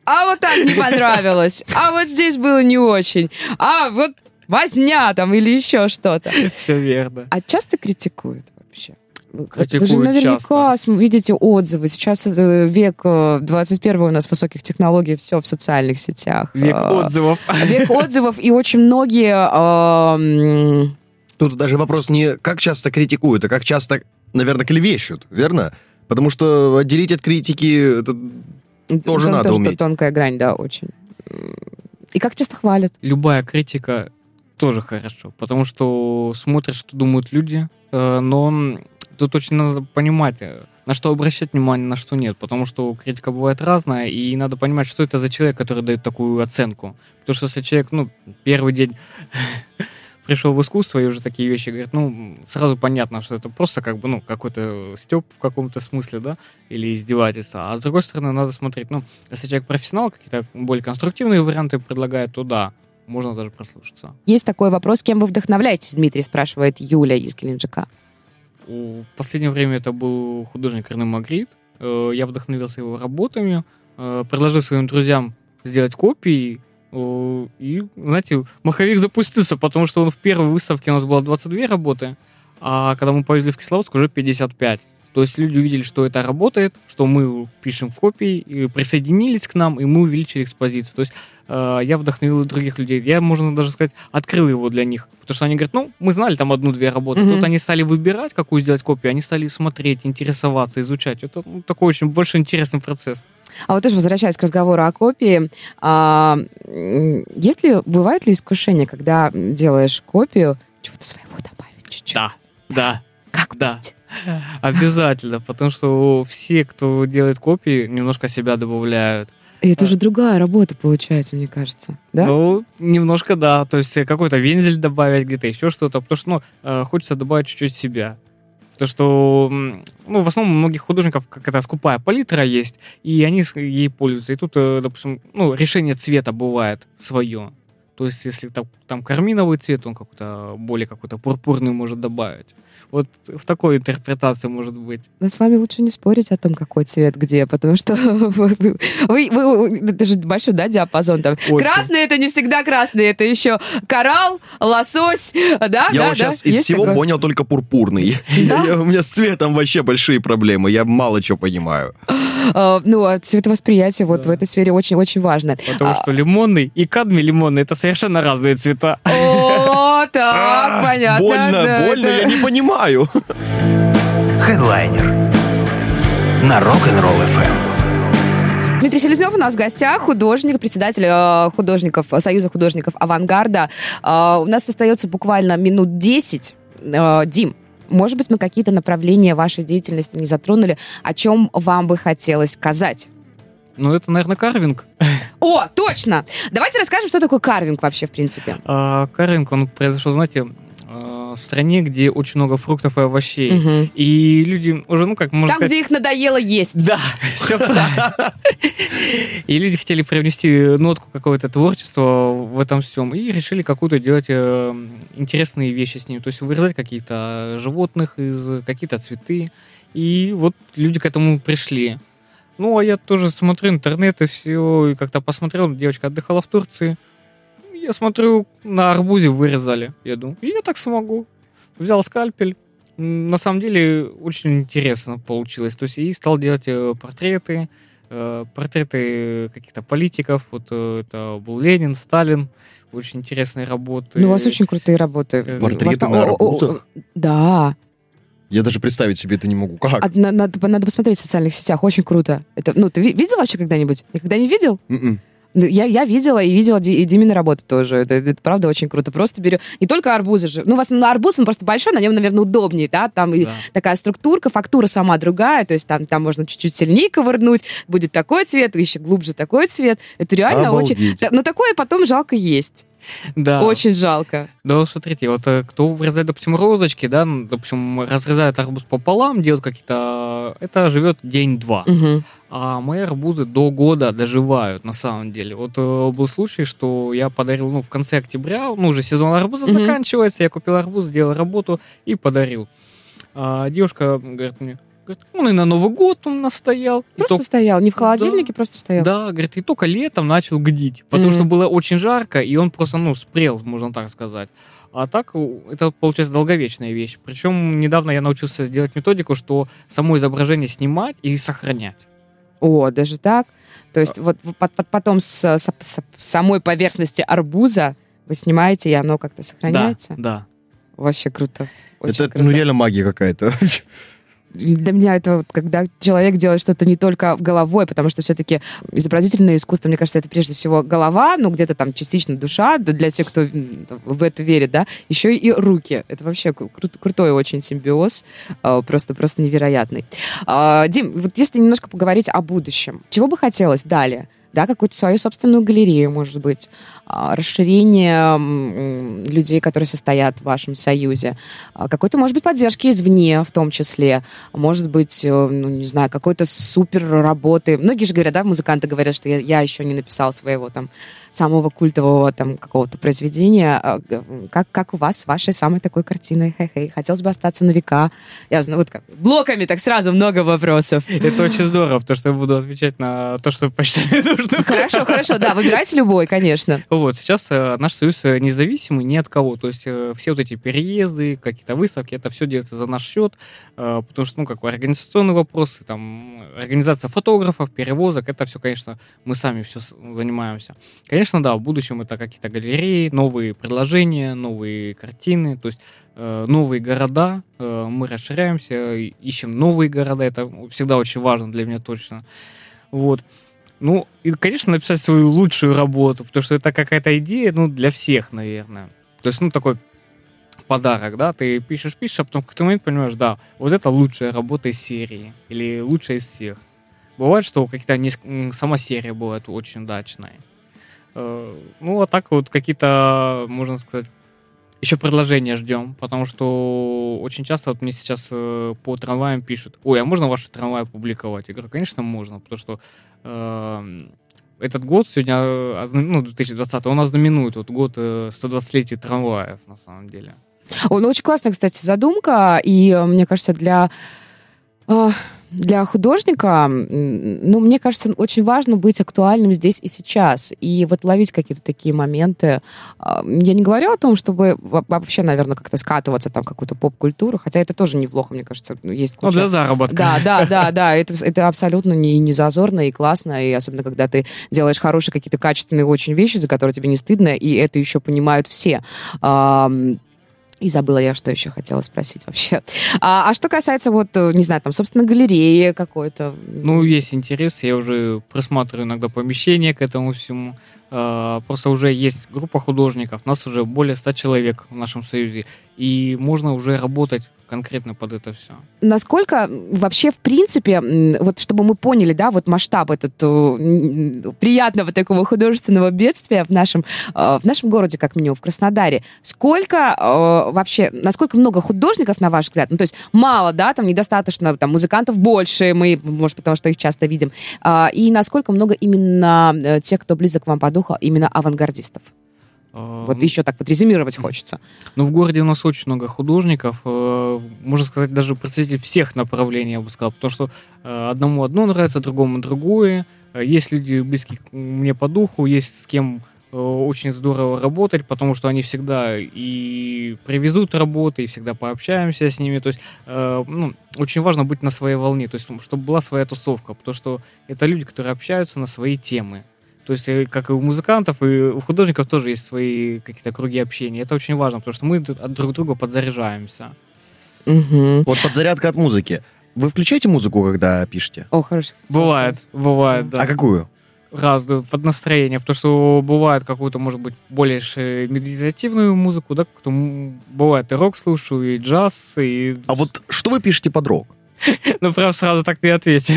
А вот так не понравилось. А вот здесь было не очень. А вот возня там или еще что-то. Все верно. А часто критикуют вообще? Вы- же наверняка см- видите отзывы. Сейчас э, век э, 21 у нас высоких технологий, все в социальных сетях. Век Э, отзывов. Век отзывов, и очень многие... э, Тут даже вопрос не как часто критикуют, а как часто, наверное, клевещут, верно? Потому что отделить от критики это Тоже там надо уметь. тонкая грань, да, очень. И как часто хвалят? любая критика тоже хорошо, потому что смотришь, что думают люди, э, но тут очень надо понимать, э, на что обращать внимание, на что нет, потому что критика бывает разная, и надо понимать, что это за человек, который дает такую оценку. Потому что если человек, ну, первый день пришел в искусство и уже такие вещи говорит, ну, сразу понятно, что это просто как бы, ну, какой-то степ в каком-то смысле, да, или издевательство. А с другой стороны, надо смотреть, ну, если человек профессионал, какие-то более конструктивные варианты предлагает, то да, можно даже прослушаться. Есть такой вопрос, кем вы вдохновляетесь, Дмитрий, спрашивает Юля из Геленджика. В последнее время это был художник Рене Магрит. Э, Я вдохновился его работами, э, предложил своим друзьям сделать копии. э, И, знаете, маховик запустился, потому что он в первой выставке у нас было 22 работы, а когда мы повезли в Кисловодск, уже 55. То есть люди увидели, что это работает, что мы пишем копии, и присоединились к нам, и мы увеличили экспозицию. То есть э, я вдохновил других людей. Я, можно даже сказать, открыл его для них. Потому что они говорят, ну, мы знали там одну-две работы. Мгм. Тут они стали выбирать, какую сделать копию, они стали смотреть, интересоваться, изучать. Это ну, такой очень больше интересный процесс. А вот тоже возвращаясь к разговору о копии, а, есть ли, бывает ли искушение, когда делаешь копию, чего-то своего добавить чуть-чуть? Да, да, Как да. быть? обязательно. Потому что все, кто делает копии, немножко себя добавляют. И это же другая работа получается, мне кажется. Да? Ну, немножко да. То есть э, какой-то вензель добавить, где-то еще что-то. Потому что, ну, э, хочется добавить чуть-чуть себя. Потому что, ну, в основном у многих художников какая-то скупая палитра есть, и они ей пользуются. И тут, э, допустим, ну, решение цвета бывает свое. То есть, если там, там карминовый цвет, он какой-то более какой-то пурпурный может добавить. Вот в такой интерпретации может быть. Но с вами лучше не спорить о том, какой цвет где, потому что вы, вы- вы- вы- это же большой, да, диапазон там. Очень. Красный это не всегда красный, это еще коралл, лосось, да, Я да, вот да. сейчас из Есть всего такое? понял только пурпурный. Я- я- У меня с цветом вообще большие проблемы. Я мало чего понимаю. А, Ну, а цветовосприятие вот Да. в этой сфере очень-очень важно. Потому А, что лимонный и кадмий лимонный это совершенно разные цвета. О, так, А, понятно. Больно, да, больно, да. я не понимаю. Хедлайнер на Rock'n'Roll FM. Дмитрий Селезнев у нас в гостях, художник, председатель э, художников, Союза художников «Авангарда». Э, у нас остается буквально минут 10. Э, Дим, может быть, мы какие-то направления вашей деятельности не затронули, о чем вам бы хотелось сказать? Ну, это, наверное, карвинг. О, точно! Давайте расскажем, что такое карвинг вообще, в принципе. А, карвинг, он произошел, знаете, а, в стране, где очень много фруктов и овощей. Мгм. И люди уже, ну, как можно Там, сказать... где их надоело есть. Да, все правильно. И люди хотели привнести нотку какого-то творчества в этом всем и решили какую-то делать э, интересные вещи с ним. То есть вырезать каких-то животных из какие-то цветы. И вот люди к этому пришли. Ну, а я тоже смотрю интернет и все, и как-то посмотрел, девочка отдыхала в Турции. Я смотрю, на арбузе вырезали. Я думаю, и я так смогу. Взял скальпель, на самом деле очень интересно получилось. То есть и стал делать э, портреты, э, портреты каких-то политиков. Вот э, это был Ленин, Сталин. Очень интересные работы. Ну, у вас очень крутые работы. Портреты У вас- на о- о- о- арбузах? Да. Я даже представить себе это не могу. Как? А на- надо, надо посмотреть в социальных сетях, очень круто. Это, ну, ты ви- видел вообще когда-нибудь? Никогда не видел? М-м. Ну, я, я видела и видела Ди- и Димины работы тоже. Это, это правда очень круто. Просто беру... Не только арбузы же. Ну, у вас на арбуз, он просто большой, на нем, наверное, удобнее, да? Там и Да. такая структурка, фактура сама другая, то есть там, там можно чуть-чуть сильнее ковырнуть, будет такой цвет, еще глубже такой цвет. Это реально очень... Обалдеть. Да, Но такое потом жалко есть. Да. Очень жалко. Да, смотрите, вот э, кто вырезает, допустим, розочки, да, ну, допустим, разрезает арбуз пополам, делает какие-то... Это живет день-два. Мгм. А мои арбузы до года доживают, на самом деле. Вот э, был случай, что я подарил, ну, в конце октября, ну, уже сезон арбуза Мгм. заканчивается, я купил арбуз, сделал работу и подарил. А девушка говорит мне, говорит, он и на Новый год он настоял. И Просто тол- стоял, не в холодильнике, просто стоял. да, говорит, и только летом начал гдить, потому Мгм. что было очень жарко, и он просто, ну, спрел, можно так сказать. А так, у- это, получается, долговечная вещь. Причем недавно я научился сделать методику, что само изображение снимать и сохранять. О, даже так? То А. есть вот по- по- потом с, с- с самой поверхности арбуза вы снимаете, и оно как-то сохраняется? Да, Вообще круто. Очень Это круто. ну реально магия какая-то. Для меня это вот, когда человек делает что-то не только головой, потому что все-таки изобразительное искусство, мне кажется, это прежде всего голова, ну где-то там частично душа, для тех, кто в это верит, да, еще и руки. Это вообще кру- крутой очень симбиоз, э, просто, просто невероятный. А, Дим, вот если немножко поговорить о будущем, чего бы хотелось далее? Да, какую-то свою собственную галерею, может быть, а, расширение людей, которые состоят в вашем союзе, а, какой-то, может быть, поддержки извне в том числе, может быть, э, ну, не знаю, какой-то супер работы. Многие же говорят, да, музыканты говорят, что я, я еще не написал своего там самого культового там какого-то произведения. А, Как, как у вас с вашей самой такой картиной? Хей-хей. Хотелось бы остаться на века. Я знаю, вот как, блоками так сразу много вопросов. Это очень здорово, потому что я буду отвечать на то, что посчитаю нужным. Хорошо, хорошо, да, выбирайте любой, конечно. Вот, сейчас э, наш союз э, независимый ни от кого. То есть э, все вот эти переезды, какие-то выставки, это все делается за наш счет, э, потому что, ну, как организационные вопросы, там, организация фотографов, перевозок, это все, конечно, мы сами все занимаемся. Конечно, да, в будущем это какие-то галереи, новые предложения, новые картины, то есть новые города, мы расширяемся, ищем новые города, это всегда очень важно для меня точно. Вот. Ну, и, конечно, написать свою лучшую работу, потому что это какая-то идея, ну, для всех, наверное. То есть, ну, такой подарок, да, ты пишешь, пишешь, а потом в какой-то момент понимаешь, да, вот это лучшая работа из серии, или лучшая из всех. Бывает, что какие-то м, сама серия бывает очень удачная. Э, Ну, а так вот какие-то, можно сказать, еще предложения ждем, потому что очень часто вот мне сейчас э, по трамваям пишут, ой, а можно ваши трамваи публиковать? Я говорю, конечно, можно, потому что э, этот год сегодня, э, ну, 2020, он ознаменует вот год э, 120-летия трамваев, на самом деле. О, ну, очень классная, кстати, задумка, и э, мне кажется, для э, для художника, ну, мне кажется, очень важно быть актуальным здесь и сейчас, и вот ловить какие-то такие моменты. А, Я не говорю о том, чтобы во- вообще, наверное, как-то скатываться там в какую-то поп-культуру, хотя это тоже неплохо, мне кажется, ну, есть Ну, куча... для заработка. Да, да, да, да, это, это абсолютно не, не зазорно и классно, и особенно когда ты делаешь хорошие какие-то качественные очень вещи, за которые тебе не стыдно, и это еще понимают все. И забыла я, что еще хотела спросить вообще. А, а что касается вот, э, не знаю, там, собственно, галереи какой-то. Ну, есть интерес, я уже просматриваю иногда помещение к этому всему. А, Просто уже есть группа художников, нас уже более 100 человек в нашем союзе, и можно уже работать конкретно под это все. Насколько вообще, в принципе, вот чтобы мы поняли, да, вот масштаб этот э, приятного такого художественного бедствия в нашем, э, в нашем городе, как минимум, в Краснодаре, сколько э, вообще, насколько много художников, на ваш взгляд? Ну, то есть мало, да, там недостаточно, там, музыкантов больше, мы, может, потому что их часто видим. А, и насколько много именно тех, кто близок вам по духу, именно авангардистов? Вот еще так вот резюмировать хочется. Ну, в городе у нас очень много художников, э, можно сказать, даже представители всех направлений, я бы сказал, потому что э, одному одно нравится, другому другое. Э, Есть люди, близкие мне по духу, есть с кем очень здорово работать, потому что они всегда и привезут работы, и всегда пообщаемся с ними. То есть, э, ну, очень важно быть на своей волне, то есть, чтобы была своя тусовка, потому что это люди, которые общаются на свои темы. То есть, э, как и у музыкантов, и у художников тоже есть свои какие-то круги общения. Это очень важно, потому что мы тут от друг друга подзаряжаемся. Мгм. Вот подзарядка от музыки. Вы включаете музыку, когда пишете? О, хороший. Бывает, бывает, да. А какую? Разную, под настроение, потому что бывает какую-то, может быть, более медитативную музыку, да, как-то бывает и рок слушаю, и джаз, и... А вот что вы пишете под рок? Ну, прям сразу так не отвечу.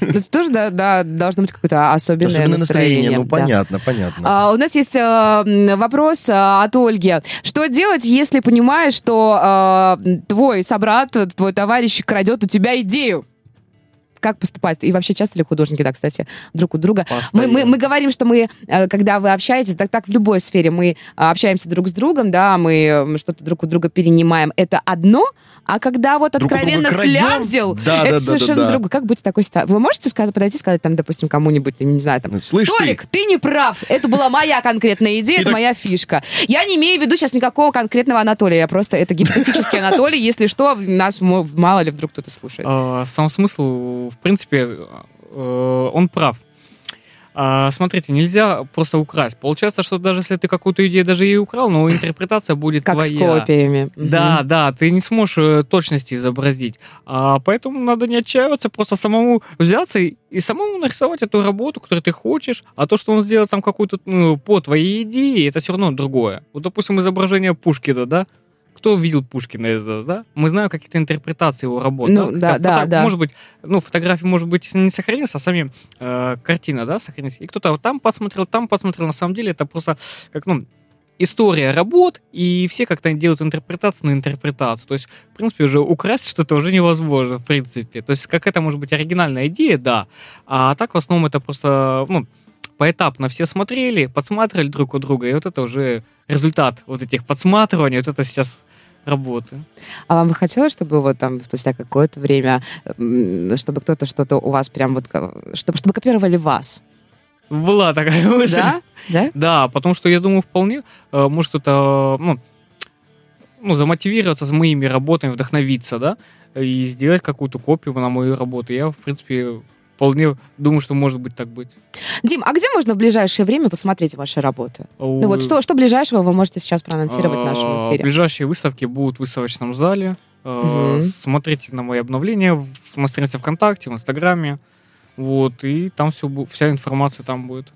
Это тоже да, да, должно быть какое-то особенное, Особенное настроение. Ну, да. понятно, понятно. А, у нас есть э, м, вопрос э, от Ольги. Что делать, если понимаешь, что э, твой собрат, твой товарищ крадет у тебя идею? Как поступать? И вообще часто ли художники, да, кстати, друг у друга? Мы, мы, мы говорим, что мы, э, когда вы общаетесь, так, так в любой сфере, мы э, общаемся друг с другом, да, мы э, что-то друг у друга перенимаем. Это одно, а когда вот Друг откровенно слямзил, Да, это да, да, совершенно да, да. другое. Как быть в такой ситуации? Вы можете сказать, подойти и сказать, там, допустим, кому-нибудь, не знаю, там, Ну, Слышь ты, Толик, ты не прав. Это была моя конкретная идея, это моя фишка. Я не имею в виду сейчас никакого конкретного Анатолия. Я просто это гипотетический Анатолий. Если что, нас мало ли вдруг кто-то слушает. А, Сам смысл, в принципе, э, он прав. А, Смотрите, нельзя просто украсть. Получается, что даже если ты какую-то идею даже и украл, но интерпретация будет Как с твоя. копиями. Мгм. Да, да, ты не сможешь э, точности изобразить. А, поэтому надо не отчаиваться, просто самому взяться и, и самому нарисовать эту работу, которую ты хочешь, а то, что он сделал там какую-то ну, по твоей идее, это все равно другое. Вот, допустим, изображение Пушкина, да? Кто видел Пушкина нас, да? Мы знаем какие-то интерпретации его работ. Ну, да, да, фото- да. Может быть, ну, фотографии, может быть, не сохранится, а сами э, картина, да, сохранится. И кто-то вот там посмотрел, там посмотрел. На самом деле это просто как, ну, история работ, и все как-то делают интерпретацию на интерпретацию. То есть, в принципе, уже украсть что-то уже невозможно, в принципе. То есть, какая-то, может быть, оригинальная идея, да. А так, в основном, это просто, ну, поэтапно все смотрели, подсматривали друг у друга, и вот это уже результат вот этих подсматриваний, вот это сейчас работы. А вам бы хотелось, чтобы вот там спустя какое-то время, чтобы кто-то что-то у вас прям вот, ко- чтобы, чтобы копировали вас? Была такая мысль. Да? Да? Да, потому что я думаю, вполне э, может кто-то ну, ну, замотивироваться с моими работами, вдохновиться, да, и сделать какую-то копию на мою работу. Я, в принципе, вполне думаю, что может быть так быть. Дим, а где можно в ближайшее время посмотреть ваши работы? Ну вот что, что ближайшего вы можете сейчас проанонсировать в нашем А, эфире? Ближайшие выставки будут в выставочном зале. Мгм. Смотрите на мои обновления на странице ВКонтакте, в Инстаграме. Вот, и там все, вся информация там будет.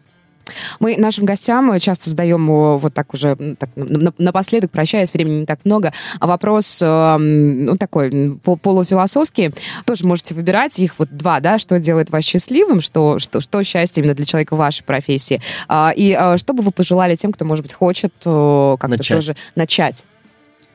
Мы нашим гостям часто задаем о, вот так уже так, на- на- напоследок, прощаясь, времени не так много, а вопрос э, ну, такой полуфилософский. Тоже можете выбирать их вот два, да, что делает вас счастливым, что, что, что счастье именно для человека в вашей профессии. А, и а, что бы вы пожелали тем, кто, может быть, хочет э, как-то Начать. тоже начать?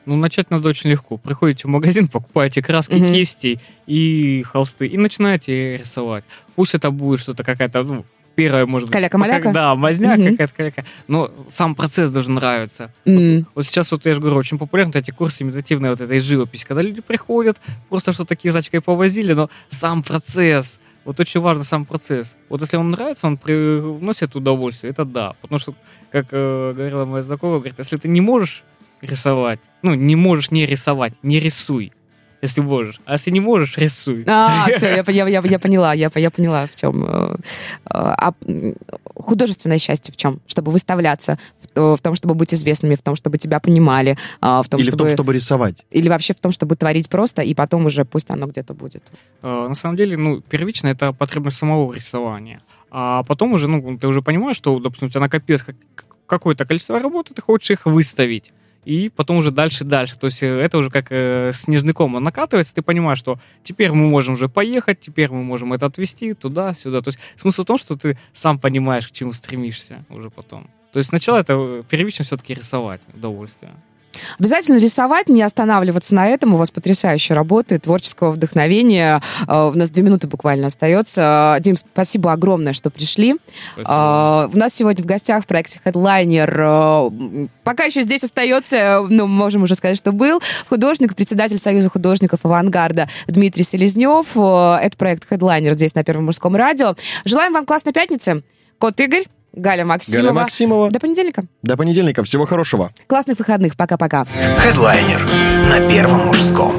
Ну, начать надо очень легко. Приходите в магазин, покупаете краски, Мгм. кисти и холсты, и начинаете рисовать. Пусть это будет что-то какая-то, ну, первое, может быть... Каляка-маляка? пока- Да, мазня Мгм. какая-то каляка. Но сам процесс должен нравиться. М, Вот сейчас, вот я же говорю, очень популярны эти курсы имитативной вот этой живописи, когда люди приходят, просто что-то кизачкой повозили, но сам процесс, вот очень важно сам процесс. Вот если он нравится, он приносит удовольствие, это да. Потому что, как э, говорила моя знакомая, говорит, если ты не можешь рисовать, ну, не можешь не рисовать, не рисуй. Если можешь. А если не можешь, рисуй. А, все, я, я, я, я поняла, я, я поняла, в чем. э, А м, художественное счастье в чем? Чтобы выставляться, в, то- в том, чтобы быть известными, в том, чтобы тебя понимали, а, в том, Или в чтобы... том, чтобы рисовать. Или вообще в том, чтобы творить просто, и потом уже пусть оно где-то будет. Э, На самом деле, ну, первично это потребность самого рисования. А потом уже, ну, ты уже понимаешь, что, допустим, у тебя накопилось как- какое-то количество работы, ты хочешь их выставить. И потом уже дальше, дальше. То есть э, это уже как э, снежный ком он накатывается, ты понимаешь, что теперь мы можем уже поехать, теперь мы можем это отвести туда, сюда. То есть смысл в том, что ты сам понимаешь, к чему стремишься уже потом. То есть сначала это э, первично все-таки рисовать удовольствие. Обязательно рисовать, не останавливаться на этом. У вас потрясающая работа, и творческого вдохновения. А, У нас две минуты буквально остается. Дим, спасибо огромное, что пришли. Спасибо. А, У нас сегодня в гостях в проекте Headliner пока еще здесь остается, ну, можем уже сказать, что был художник, председатель Союза художников авангарда Дмитрий Селезнев. Это проект Headliner здесь на Первом мужском радио. Желаем вам классной пятницы. Кот Игорь, Галя Максимова. Галя Максимова. До понедельника. До понедельника. Всего хорошего. Классных выходных. Пока-пока. Хедлайнер на Первом мужском.